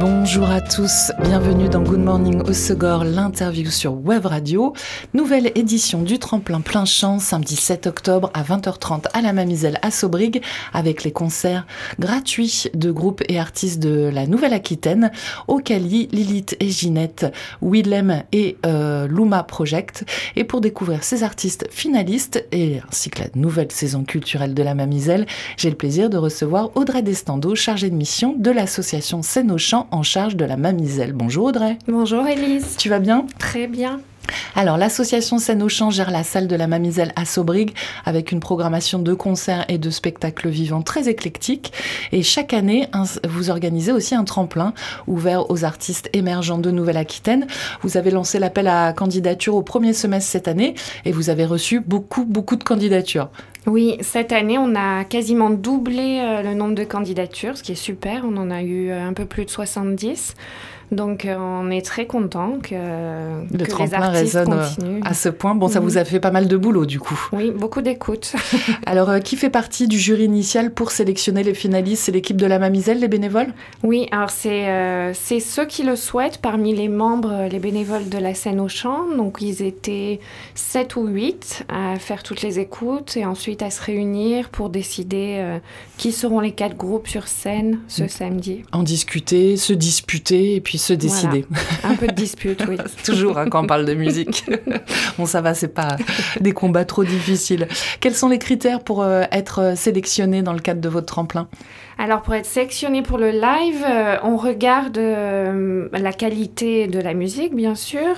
Bonjour à tous, bienvenue dans Good Morning au Segor, l'interview sur Web Radio. Nouvelle édition du tremplin plein champ, samedi 7 octobre à 20h30 à la Mamiselle à Sobrig, avec les concerts gratuits de groupes et artistes de la Nouvelle-Aquitaine, Ocali, Lilith et Ginette, Willem et euh, Luma Project. Et pour découvrir ces artistes finalistes et ainsi que la nouvelle saison culturelle de la Mamiselle, j'ai le plaisir de recevoir Audrey Destando, chargée de mission de l'association Scène en charge de la Mamiselle. Bonjour Audrey. Bonjour Elise. Tu vas bien? Très bien. Alors, l'association Scène au Champ gère la salle de la Mamiselle à Sobrig avec une programmation de concerts et de spectacles vivants très éclectique. Et chaque année, vous organisez aussi un tremplin ouvert aux artistes émergents de Nouvelle-Aquitaine. Vous avez lancé l'appel à candidature au premier semestre cette année et vous avez reçu beaucoup, beaucoup de candidatures. Oui, cette année, on a quasiment doublé euh, le nombre de candidatures, ce qui est super. On en a eu euh, un peu plus de 70. Donc euh, on est très content que, le que les artistes résonne continuent. à ce point. Bon, ça vous a fait pas mal de boulot du coup. Oui, beaucoup d'écoute. Alors, qui fait partie du jury initial pour sélectionner les finalistes? C'est l'équipe de la Mamiselle, les bénévoles? Oui, alors c'est c'est ceux qui le souhaitent parmi les membres, les bénévoles de la scène au champ. Donc ils étaient 7 ou 8 à faire toutes les écoutes et ensuite à se réunir pour décider euh, qui seront les quatre groupes sur scène ce mm. samedi. En discuter, se disputer et puis se décider. Un peu de dispute, oui. Toujours hein, quand on parle de musique. bon, ça va, c'est pas des combats trop difficiles. Quels sont les critères pour euh, être sélectionné dans le cadre de votre tremplin? Alors pour être sélectionné pour le live, euh, on regarde la qualité de la musique, bien sûr.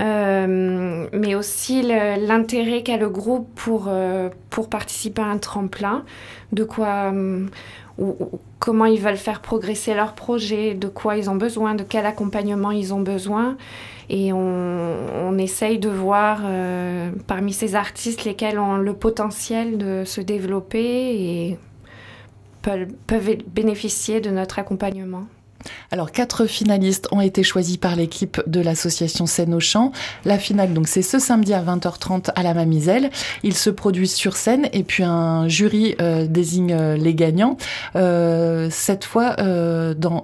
Euh, mais aussi l'intérêt qu'a le groupe pour, euh, pour participer à un tremplin, de quoi, euh, ou, comment ils veulent faire progresser leur projet, de quoi ils ont besoin, de quel accompagnement ils ont besoin. Et on, essaye de voir parmi ces artistes lesquels ont le potentiel de se développer et peuvent bénéficier de notre accompagnement. Alors, quatre finalistes ont été choisis par l'équipe de l'association Scène au Champ. La finale, donc, c'est ce samedi à 20h30 à la Mamiselle. Ils se produisent sur scène et puis un jury euh, désigne euh, les gagnants. Euh, cette fois,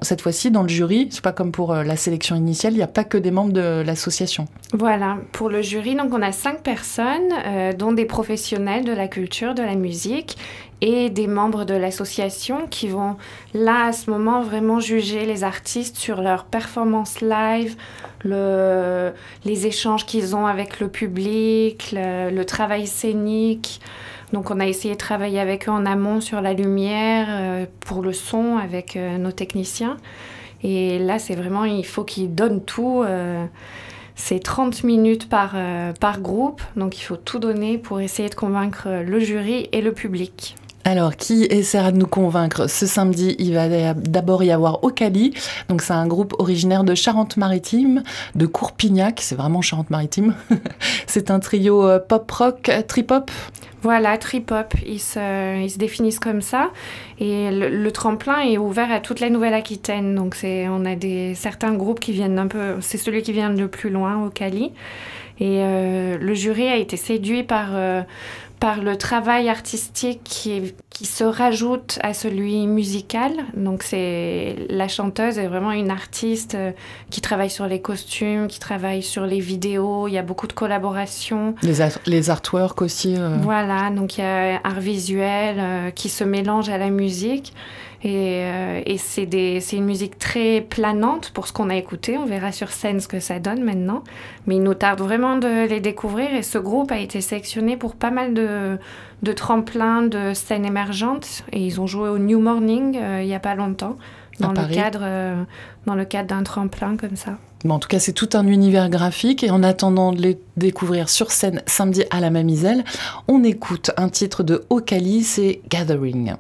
cette fois-ci, dans le jury, c'est pas comme pour la sélection initiale, il n'y a pas que des membres de l'association. Voilà. Pour le jury, donc, on a cinq personnes, dont des professionnels de la culture, de la musique et des membres de l'association qui vont là à ce moment vraiment juger les artistes sur leur performance live, le, les échanges qu'ils ont avec le public, le, travail scénique. Donc on a essayé de travailler avec eux en amont sur la lumière, euh, pour le son avec euh, nos techniciens. Et là c'est vraiment, il faut qu'ils donnent tout. Euh, c'est 30 minutes par, par groupe, donc il faut tout donner pour essayer de convaincre le jury et le public. Alors, qui essaiera de nous convaincre Ce samedi, il va d'abord y avoir Ocali. Donc, c'est un groupe originaire de Charente-Maritime, de Courpignac. C'est vraiment Charente-Maritime. c'est un trio euh, pop-rock, trip-hop. Voilà, trip-hop, ils se, définissent comme ça. Et le, tremplin est ouvert à toute la Nouvelle-Aquitaine. Donc, on a des, certains groupes qui viennent un peu... C'est celui qui vient le plus loin, au Cali. Et euh, le jury a été séduit par... Euh, par le travail artistique qui, qui, se rajoute à celui musical. Donc c'est la chanteuse est vraiment une artiste euh, qui travaille sur les costumes, qui travaille sur les vidéos. Il y a beaucoup de collaborations. Les, les artworks aussi. Euh. Voilà, donc il y a art visuel euh, qui se mélange à la musique. Et, euh, et c'est une musique très planante pour ce qu'on a écouté. On verra sur scène ce que ça donne maintenant. Mais il nous tarde vraiment de les découvrir. Et ce groupe a été sélectionné pour pas mal de, de tremplins de scènes émergentes. Et ils ont joué au New Morning euh, il n'y a pas longtemps. Dans le, cadre, euh, dans le cadre d'un tremplin comme ça. en tout cas, c'est tout un univers graphique. Et en attendant de les découvrir sur scène samedi à la Mamiselle, on écoute un titre de Ocali, c'est Gathering.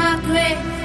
My.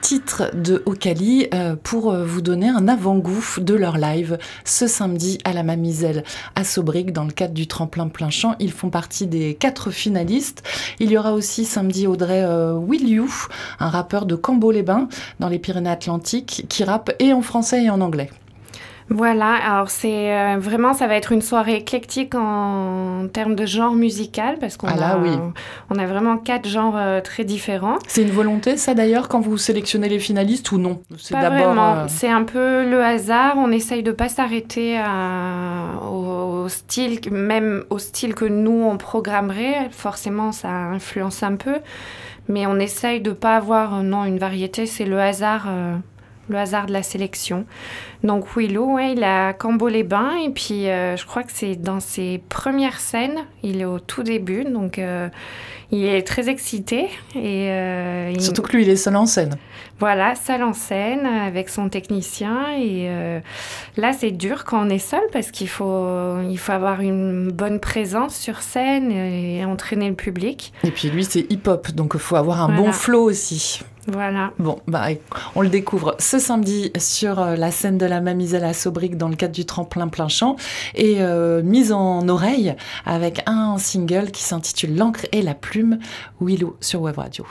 Titre de Okali euh, pour euh, vous donner un avant-goût de leur live ce samedi à la Mamiselle à Sobrique dans le cadre du tremplin plein champ. Ils font partie des quatre finalistes. Il y aura aussi samedi Audrey euh, Will You, un rappeur de Cambo-les-Bains dans les Pyrénées-Atlantiques qui rappe et en français et en anglais. Voilà, alors c'est euh, vraiment, ça va être une soirée éclectique en, termes de genre musical parce qu'on Ah a, oui. on a vraiment quatre genres euh, très différents. C'est une volonté ça d'ailleurs quand vous sélectionnez les finalistes ou non? C'est Pas d'abord vraiment, euh, c'est un peu le hasard. On essaye de pas s'arrêter au, au style, même au style que nous on programmerait. Forcément, ça influence un peu, mais on essaye de pas avoir non une variété. C'est le hasard. Le hasard de la sélection. Donc Willow, ouais, il a Cambo-les-Bains et puis euh, je crois que c'est dans ses premières scènes, il est au tout début, donc euh, il est très excité et euh, il- Surtout que lui, il est seul en scène. voilà, salle en scène avec son technicien. Et là, c'est dur quand on est seul parce qu'il faut, il faut avoir une bonne présence sur scène et entraîner le public. Et puis lui, c'est hip-hop, donc il faut avoir un Voilà. bon flow aussi. Voilà. Bon, bah, on le découvre ce samedi sur euh, la scène de la Mamiselle à Sobrique dans le cadre du tremplin plein champ et euh, mise en oreille avec un single qui s'intitule L'encre et la plume, Willow sur Web Radio.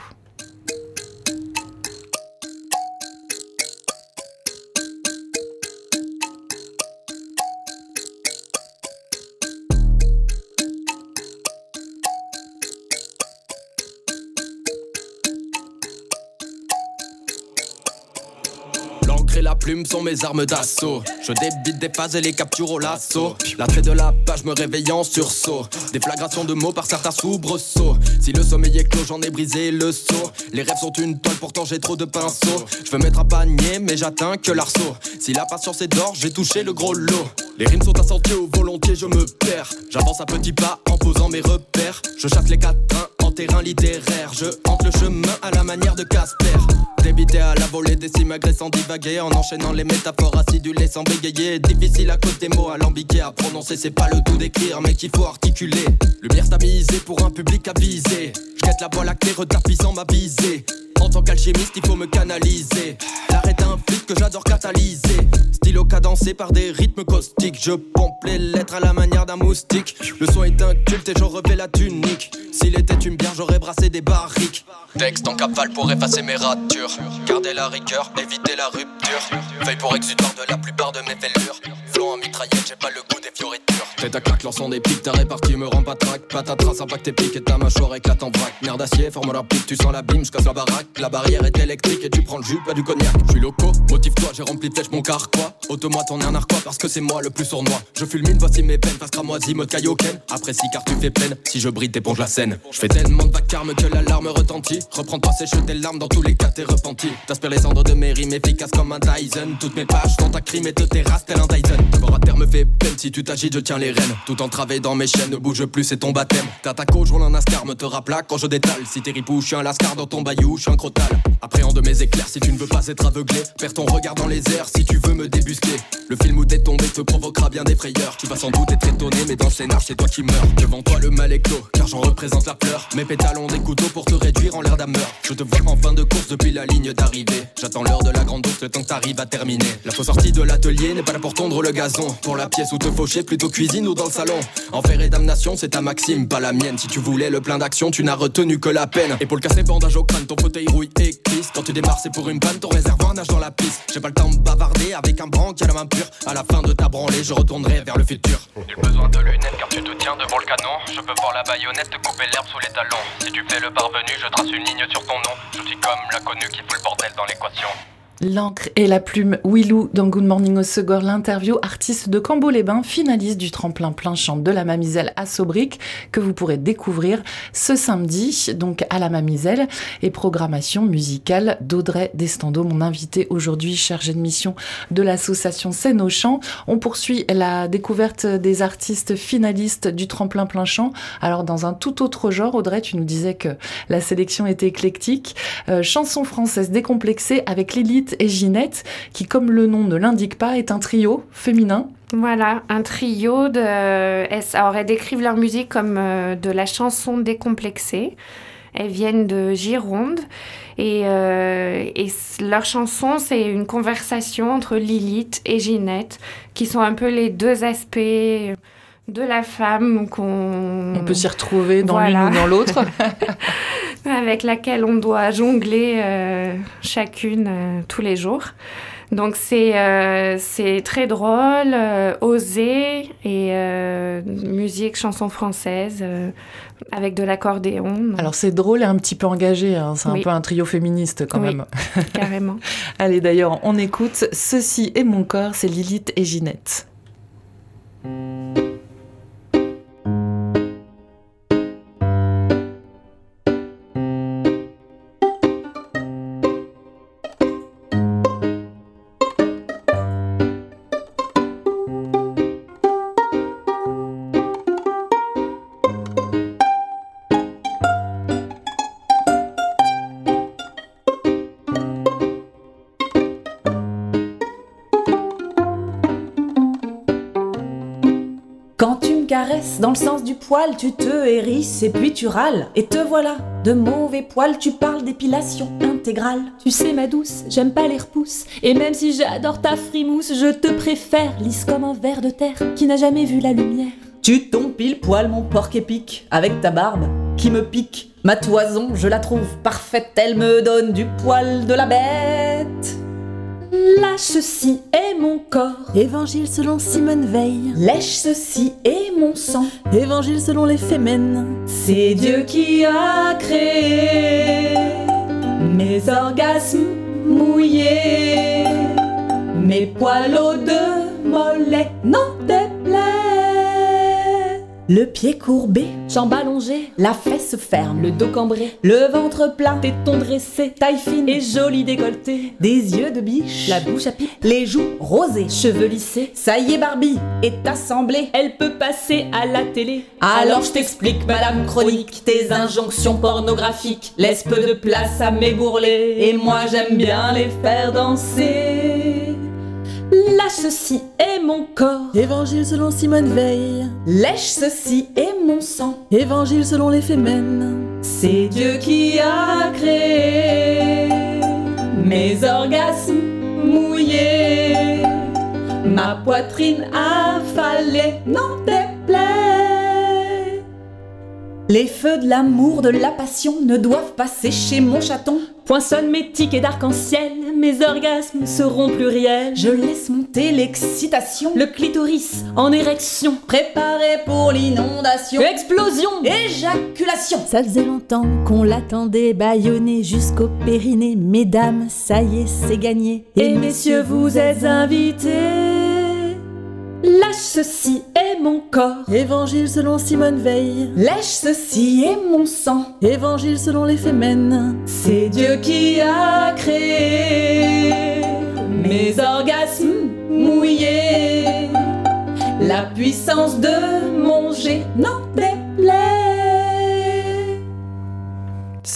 Sont mes armes d'assaut. Je débite des phases et les capture au lasso. L'attrait de la page me réveillant en sursaut. Déflagration de mots par certains soubresauts. Si le sommeil est clos, j'en ai brisé le seau. Les rêves sont une toile, pourtant j'ai trop de pinceaux. Je veux mettre un panier, mais j'atteins que l'arceau. Si la patience est d'or, j'ai touché le gros lot. Les rimes sont assorties au volontiers, je me perds. J'avance à petits pas en posant mes repères. Je chasse les quatrains terrain littéraire. Je hante le chemin à la manière de Casper. Débité à la volée, des cimes agressant divaguer en enchaînant les métaphores acidulées sans bégayer. Difficile à cause des mots alambiqués à prononcer, c'est pas le tout d'écrire, mais qu'il faut articuler. Lumière stabilisée pour un public avisé. Je la voie lactée, retapissant ma visée. En tant qu'alchimiste, il faut me canaliser. L'arrêt d'un flic que j'adore catalyser. Stylo cadencé par des rythmes caustiques. Je pompe les lettres à la manière d'un moustique. Le son est un culte et j'en revais la tunique. S'il était une bière, j'aurais brassé des barriques. Texte en cavale pour effacer mes ratures. Garder la rigueur, éviter la rupture. Veille pour exutoire de la plupart de mes fêlures. Flot en mitraillette, j'ai pas le goût des fioritures. Tête à claque, lançant des pics, ta répartie me rend pas trac. Patatras, impact tes pics et ta mâchoire éclate en vrac. Merde d'acier, forme la pique, tu sens la bime, je la baraque. La barrière est électrique et tu prends le jus, pas du cognac. Je suis loco, motive-toi, j'ai rempli flèches mon car quoi. Auto-moi ton un quoi parce que c'est moi le plus sournois. Je fulmine, voici mes peines, face cramoisi, mode kaioken. Apprécie car tu fais peine, si je brille, t'éponge la scène. Je fais tellement de vacarme que l'alarme retentit. Reprends-toi, sèche tes larmes dans tous les cas, t'es repenti. T'aspires les cendres de mes rimes efficaces comme un Tyson. Toutes mes pages sont ta crime et te terrasse tel un. Bord à terre me fait peine, si tu t'agites, je tiens les rênes. Tout entravé dans mes chaînes, ne bouge plus, c'est ton baptême. T'attaques au jour un ascar, me te rappela quand je détale. Si t'es ripou, je suis un lascar dans ton bayou, je suis un crotal. Après de mes éclairs si tu ne veux pas être aveuglé. Perds ton regard dans les airs si tu veux me débusquer. Le film où t'es tombé te provoquera bien des frayeurs. Tu vas sans doute être étonné, mais dans le scénar, c'est toi qui meurs. Devant toi, le mal est clos, car j'en représente la fleur. Mes pétales ont des couteaux pour te réduire en Je te vois en fin de course depuis la ligne d'arrivée. J'attends l'heure de la grande ours, le temps que t'arrives à terminer. La fausse sortie de l'atelier n'est pas là pour tondre le gazon. Pour la pièce où te faucher, plutôt cuisine ou dans le salon. Enfer et damnation, c'est ta maxime, pas la mienne. Si tu voulais le plein d'action, tu n'as retenu que la peine. Et pour le casser, bandage au crâne, ton fauteuil rouille et glisse. Quand tu démarres, c'est pour une panne, ton réservoir nage dans la piste. J'ai pas le temps de bavarder avec un branc qui a la main pure. À la fin de ta branlée, je retournerai vers le futur. Nul besoin de lunettes car tu te tiens devant le canon. Je peux voir la baïonnette te couper l'herbe sous les talons. Si tu fais le parvenu, je trace une sur ton nom. Je suis comme l'inconnu qui fout le bordel dans l'équation. L'encre et la plume, Willou dans Good Morning au Segor, l'interview artiste de Cambo-les-Bains, finaliste du tremplin plein champ de la Mamiselle à Sobrique, que vous pourrez découvrir ce samedi, donc à la Mamiselle, et programmation musicale d'Audrey Destando, mon invité aujourd'hui, chargé de mission de l'association Scène au Champ. On poursuit la découverte des artistes finalistes du tremplin plein champ. Alors, dans un tout autre genre, Audrey, tu nous disais que la sélection était éclectique. Euh, chanson française décomplexée avec l'élite et Ginette, qui, comme le nom ne l'indique pas, est un trio féminin. Voilà, un trio de. Alors, elles décrivent leur musique comme euh, de la chanson décomplexée. Elles viennent de Gironde et, euh, et leur chanson, c'est une conversation entre Lilith et Ginette, qui sont un peu les deux aspects de la femme qu'on... On peut s'y retrouver dans l'une ou dans l'autre. avec laquelle on doit jongler euh, chacune euh, tous les jours. Donc c'est euh, très drôle, osé et musique, chanson française avec de l'accordéon. Alors c'est drôle et un petit peu engagé, hein. c'est un peu un trio féministe quand oui, même. carrément. Allez d'ailleurs, on écoute Ceci est mon corps, c'est Lilith et Ginette. Tu te hérisses et puis tu râles. Et te voilà, de mauvais poils, tu parles d'épilation intégrale. Tu sais, ma douce, j'aime pas les repousses. Et même si j'adore ta frimousse, je te préfère lisse comme un ver de terre qui n'a jamais vu la lumière. Tu tombes pile poil, mon porc épique, avec ta barbe qui me pique. Ma toison, je la trouve parfaite, elle me donne du poil de la bête. Lâche ceci est mon corps. Évangile selon Simone Veil. Lèche ceci est mon sang. Évangile selon les Fémènes. C'est Dieu qui a créé mes orgasmes mouillés. Mes poils deux mollets n'en déplaît. Le pied courbé, jambe allongée, la fesse ferme, le dos cambré, le ventre plat, téton dressé, taille fine et joli décolleté, des yeux de biche, la bouche à pipe, les joues rosées, cheveux lissés, ça y est Barbie est assemblée, elle peut passer à la télé. Alors je t'explique, Madame Chronique, tes injonctions pornographiques laissent peu de place à mes bourrelets, et moi j'aime bien les faire danser. Ceci est mon corps, Évangile selon Simone Veil. lèche ceci est mon sang. Évangile selon les. C'est Dieu qui a créé mes orgasmes mouillés, ma poitrine affalée n'en déplaît. Les feux de l'amour, de la passion ne doivent pas sécher mon chaton. Poinçonne mes et d'arc-en-ciel, mes orgasmes seront pluriels. Je laisse monter l'excitation, le clitoris en érection, préparé pour l'inondation. Explosion, éjaculation. Ça faisait longtemps qu'on l'attendait bâillonné jusqu'au périnée. Mesdames, ça y est, c'est gagné. Et messieurs, vous êtes invités. Lâche ceci est mon corps. Évangile selon Simone Veil. Lèche ceci est mon sang. Évangile selon les Femen. C'est Dieu qui a créé mes orgasmes mouillés. La puissance de mon n'en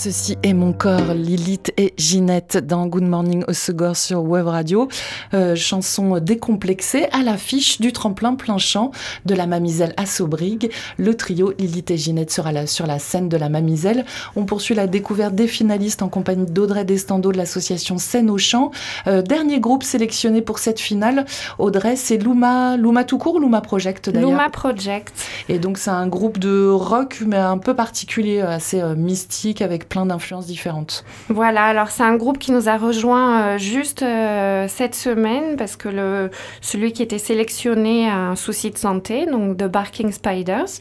Ceci est mon corps, Lilith et Ginette dans Good Morning Osegor sur Web Radio. Euh, chanson décomplexée à l'affiche du tremplin plein champ de la Mamiselle à Sobrig. Le trio Lilith et Ginette sera là sur la scène de la Mamiselle. On poursuit la découverte des finalistes en compagnie d'Audrey Destando de l'association Scène au Champ. Euh, dernier groupe sélectionné pour cette finale, Audrey, c'est Luma, Luma tout court, Luma Project d'ailleurs. Luma Project. Et donc c'est un groupe de rock mais un peu particulier, assez euh, mystique avec d'influences différentes. Voilà, alors c'est un groupe qui nous a rejoint euh, juste euh, cette semaine parce que le, celui qui était sélectionné a un souci de santé, donc The Barking Spiders.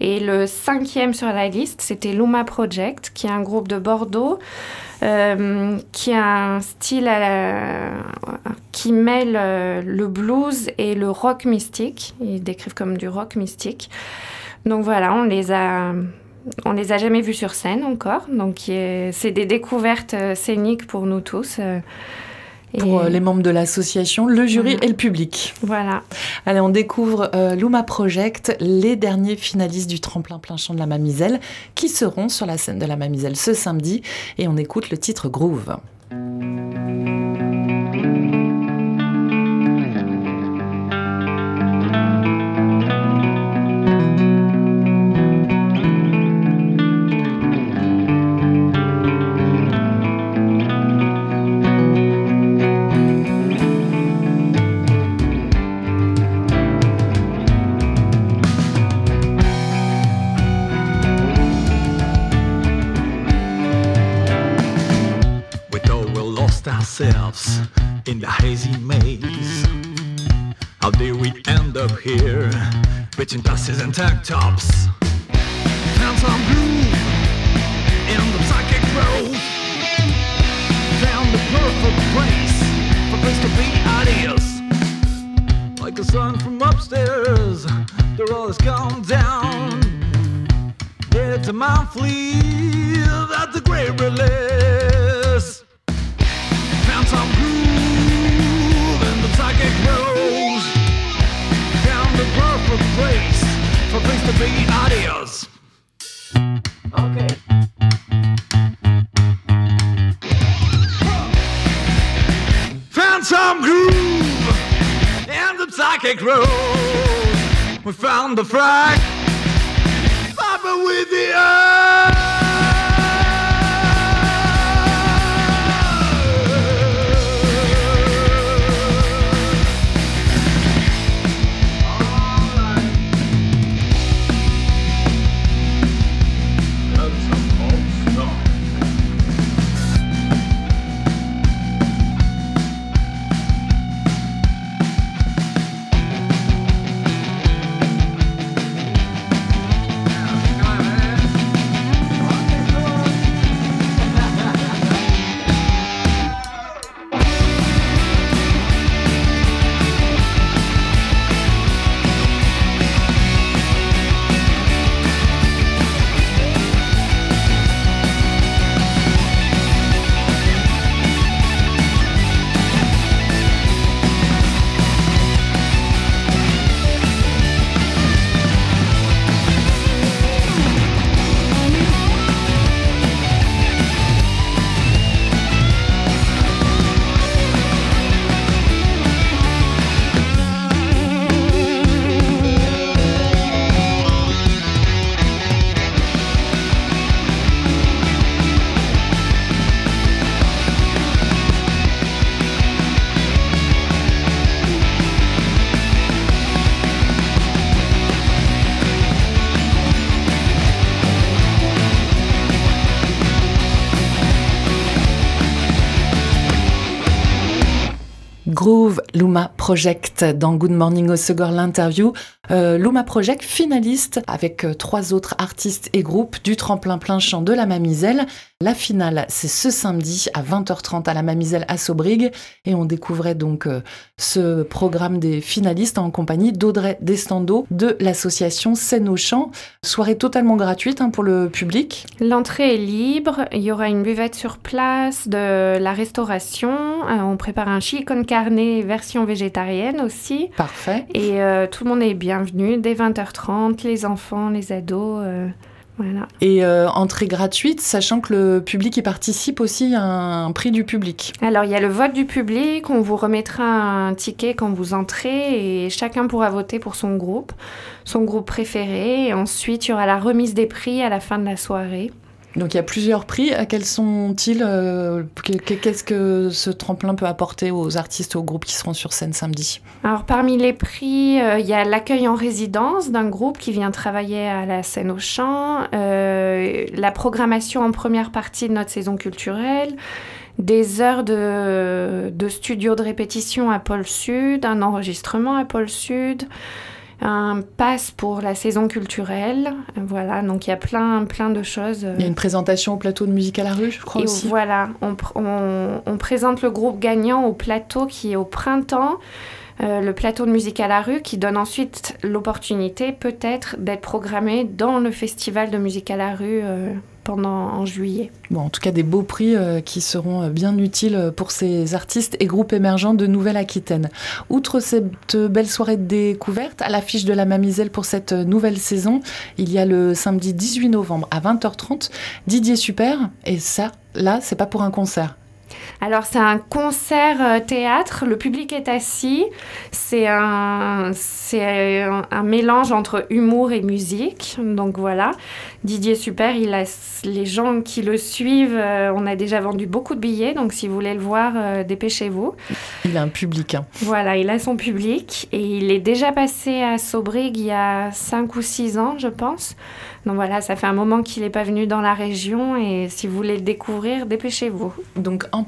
Et le cinquième sur la liste, c'était Luma Project, qui est un groupe de Bordeaux. euh, qui a un style qui mêle le blues et le rock mystique. Ils décrivent comme du rock mystique. Donc voilà, on les a, on les a jamais vus sur scène encore. Donc euh, c'est des découvertes euh, scéniques pour nous tous. euh, et Pour euh, les membres de l'association, le jury et le public. Voilà. Allez, on découvre euh, Luma Project, les derniers finalistes du tremplin plein champ de la Mamiselle, qui seront sur la scène de la Mamiselle ce samedi. Et on écoute le titre Groove. Tank tops. Found some groove in the psychic grove. Found the perfect place for us to be ideas. Like a song from upstairs, the roll has gone down. It's a monthly that the great release. Found some groove in the psychic rose. Found the perfect place for things to be adios. Okay. Found some groove in the psychic rose. We found the frag. Papa with the gros Luma Project dans Good Morning Osegor l'interview. Euh, Luma Project finaliste avec euh, trois autres artistes et groupes du tremplin plein champ de la Mamiselle. La finale, c'est ce samedi à 20h30 à la Mamiselle à Sobrig et on découvrait donc euh, ce programme des finalistes en compagnie d'Audrey Destando de l'association Scène au Champ. Soirée totalement gratuite hein, pour le public. L'entrée est libre, il y aura une buvette sur place, de la restauration, on prépare un chicken carnet version végétarienne aussi. Parfait. Et tout le monde est bien bienvenue dès 20h30, les enfants, les ados. Euh, voilà. Et euh, entrée gratuite, sachant que le public y participe aussi à un prix du public. Alors il y a le vote du public, on vous remettra un ticket quand vous entrez et chacun pourra voter pour son groupe, son groupe préféré. Et ensuite il y aura la remise des prix à la fin de la soirée. Donc il y a plusieurs prix. Quels sont-ils euh, Qu'est-ce que ce tremplin peut apporter aux artistes, aux groupes qui seront sur scène samedi? Alors parmi les prix, euh, il y a l'accueil en résidence d'un groupe qui vient travailler à la scène au champ, euh, la programmation en première partie de notre saison culturelle, des heures de, de studio de répétition à Pôle Sud, un enregistrement à Pôle Sud un pass pour la saison culturelle. Voilà, donc il y a plein, plein de choses. Il y a une présentation au plateau de musique à la rue, je crois Et aussi. Voilà, on, on, présente le groupe gagnant au plateau qui est au printemps. Euh, le plateau de musique à la rue qui donne ensuite l'opportunité peut-être d'être programmé dans le festival de musique à la rue euh, pendant en juillet. Bon, en tout cas, des beaux prix euh, qui seront bien utiles pour ces artistes et groupes émergents de Nouvelle-Aquitaine. Outre cette belle soirée de découverte, à l'affiche de la Mamiselle pour cette nouvelle saison, il y a le samedi 18 novembre à 20h30 Didier Super. Et ça, là, c'est pas pour un concert. Alors c'est un concert euh, théâtre, le public est assis, c'est un, un, mélange entre humour et musique, donc voilà. Didier Super, il a les gens qui le suivent, euh, on a déjà vendu beaucoup de billets, donc si vous voulez le voir, euh, dépêchez-vous. Il a un public. Hein. Voilà, il a son public et il est déjà passé à Sobrig il y a 5 ou 6 ans, je pense. Donc voilà, ça fait un moment qu'il n'est pas venu dans la région et si vous voulez le découvrir, dépêchez-vous. Donc en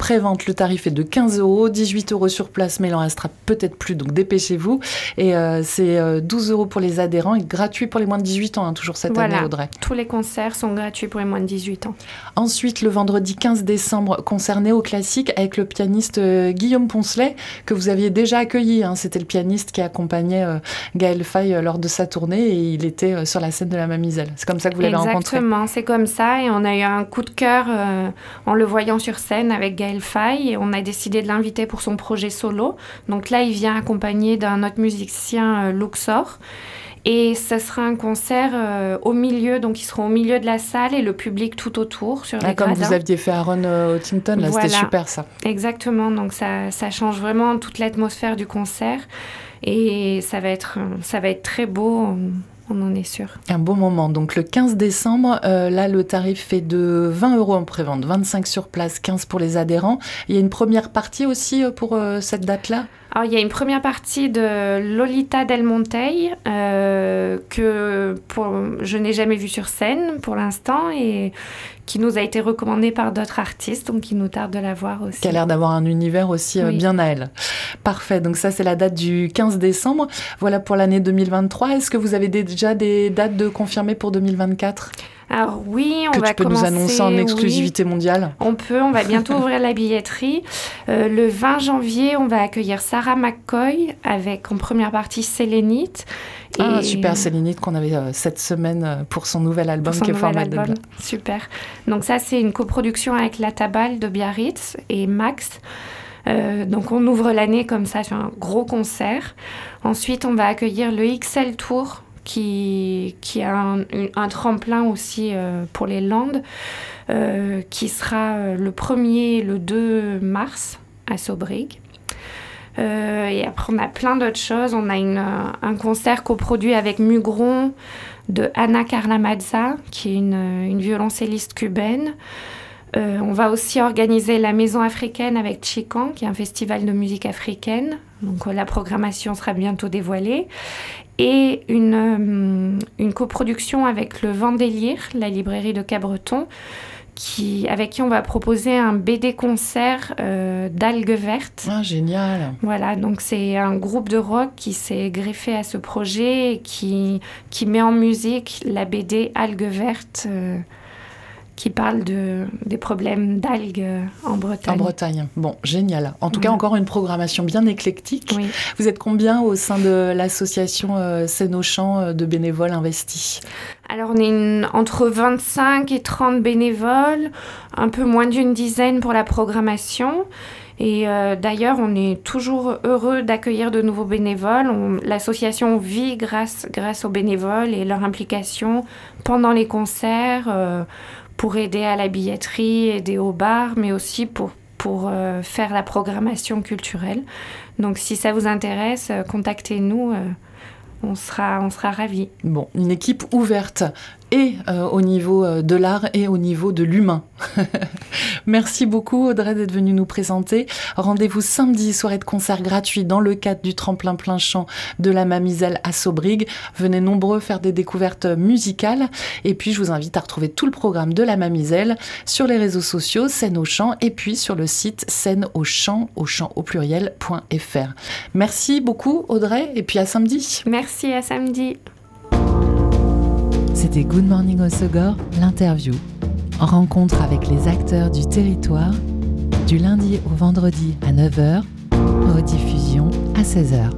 le tarif est de 15 euros, 18 euros sur place, mais il en restera peut-être plus, donc dépêchez-vous. Et euh, c'est 12 euh, euros pour les adhérents et gratuit pour les moins de 18 ans, hein, toujours cette année, Audrey. Tous les concerts sont gratuits pour les moins de 18 ans. Ensuite, le vendredi 15 décembre, concerné au classique avec le pianiste euh, Guillaume Poncelet, que vous aviez déjà accueilli. Hein. C'était le pianiste qui accompagnait Gaël Faye lors de sa tournée et il était sur la scène de la Mamiselle comme ça que vous l'avez rencontré. Exactement, c'est comme ça. Et on a eu un coup de cœur euh, en le voyant sur scène avec Gaël Et on a décidé de l'inviter pour son projet solo. Donc là, il vient accompagné d'un autre musicien, euh, Luxor. Et ce sera un concert euh, au milieu, donc ils seront au milieu de la salle et le public tout autour sur ah, les Comme vous aviez fait Aaron Huntington, là, c'était super ça. Exactement, donc ça, ça change vraiment toute l'atmosphère du concert et ça va être, ça va être très beau on en est sûr. Un beau moment. Donc le 15 décembre, euh, là le tarif est de 20 euros en prévente, 25 sur place, 15 pour les adhérents. Il y a une première partie aussi euh, pour euh, cette date-là? Alors, il y a une première partie de Lolita Del Montey que je n'ai jamais vue sur scène pour l'instant et qui nous a été recommandée par d'autres artistes, donc il nous tarde de la voir aussi. Qui a l'air d'avoir un univers aussi bien à elle. Parfait, donc ça c'est la date du 15 décembre. Voilà pour l'année 2023. Est-ce que vous avez déjà des dates de confirmées pour 2024 alors oui, on que va tu peux nous annoncer en exclusivité mondiale. On peut, on va bientôt ouvrir la billetterie. Euh, le 20 janvier, on va accueillir Sarah McCoy avec en première partie Sélénite. Ah, super, Sélénite qu'on avait euh, cette semaine euh, pour son nouvel album qui est formidable. Super. Donc ça, c'est une coproduction avec La Tabale de Biarritz et Max. donc on ouvre l'année comme ça sur un gros concert. Ensuite, on va accueillir le XL Tour qui, qui a un, tremplin aussi euh, pour les Landes, euh, qui sera euh, le 1er le 2 mars à Sobrig. et après, on a plein d'autres choses. On a une, un concert coproduit avec Mugron de Anna Carla Mazza, qui est une, une violoncelliste cubaine. on va aussi organiser la Maison africaine avec Chican, qui est un festival de musique africaine. Donc la programmation sera bientôt dévoilée et une, euh, une coproduction avec le Vendélire, la librairie de Cabreton, qui, avec qui on va proposer un BD concert euh, d'algues vertes. Ah, génial. Voilà, donc c'est un groupe de rock qui s'est greffé à ce projet et qui, qui met en musique la BD Algues vertes. euh, qui parle de, des problèmes d'algues euh, en Bretagne. En Bretagne. Bon, génial. En tout Ouais. cas, encore une programmation bien éclectique. Oui. Vous êtes combien au sein de l'association euh, euh, de bénévoles investis? Alors, on est une- entre 25 et 30 bénévoles, un peu moins d'une dizaine pour la programmation. Et euh, d'ailleurs, on est toujours heureux d'accueillir de nouveaux bénévoles. On- L'association vit grâce, grâce aux bénévoles et leur implication pendant les concerts euh, pour aider à la billetterie, aider au bar, mais aussi pour, euh, faire la programmation culturelle. Donc, si ça vous intéresse, euh, contactez-nous. euh, on sera, on sera ravis. Bon, une équipe ouverte et euh, au niveau euh, de l'art et au niveau de l'humain. Merci beaucoup Audrey d'être venue nous présenter. Rendez-vous samedi, soirée de concert gratuit dans le cadre du tremplin plein champ de la Mamiselle à Sobrig. Venez nombreux faire des découvertes musicales. Et puis je vous invite à retrouver tout le programme de la Mamiselle sur les réseaux sociaux, scène au champ, et puis sur le site scène au champ, au champ au pluriel.fr. Merci beaucoup Audrey, et puis à samedi. Merci, à samedi. C'était Good Morning Osogor, l'interview. Rencontre avec les acteurs du territoire, du lundi au vendredi à 9h, rediffusion à 16h.